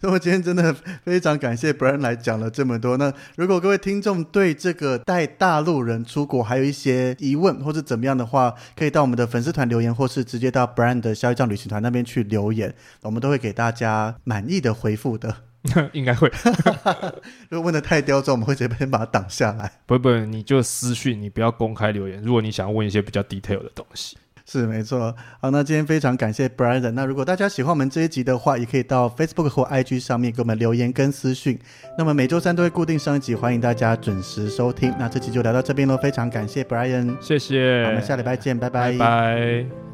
那么今天真的非常感谢 Brian 来讲了这么多。那如果各位听众对这个带大陆人出国还有一些疑问或者怎么样的话，可以到我们的粉丝团留言，或是直接到 Brian 的消一账旅行团那边去留言，我们都会给大家满意的回复的。应该会，如果问的太刁钻，我们会直接先把它挡下来。不不，你就私讯，你不要公开留言。如果你想要问一些比较 detail 的东西，是没错，好，那今天非常感谢 Brian。那如果大家喜欢我们这一集的话，也可以到 Facebook 或 IG 上面给我们留言跟私讯。那么每周三都会固定上一集，欢迎大家准时收听。那这期就聊到这边喽，非常感谢 Brian，谢谢，我们下礼拜见，拜拜拜。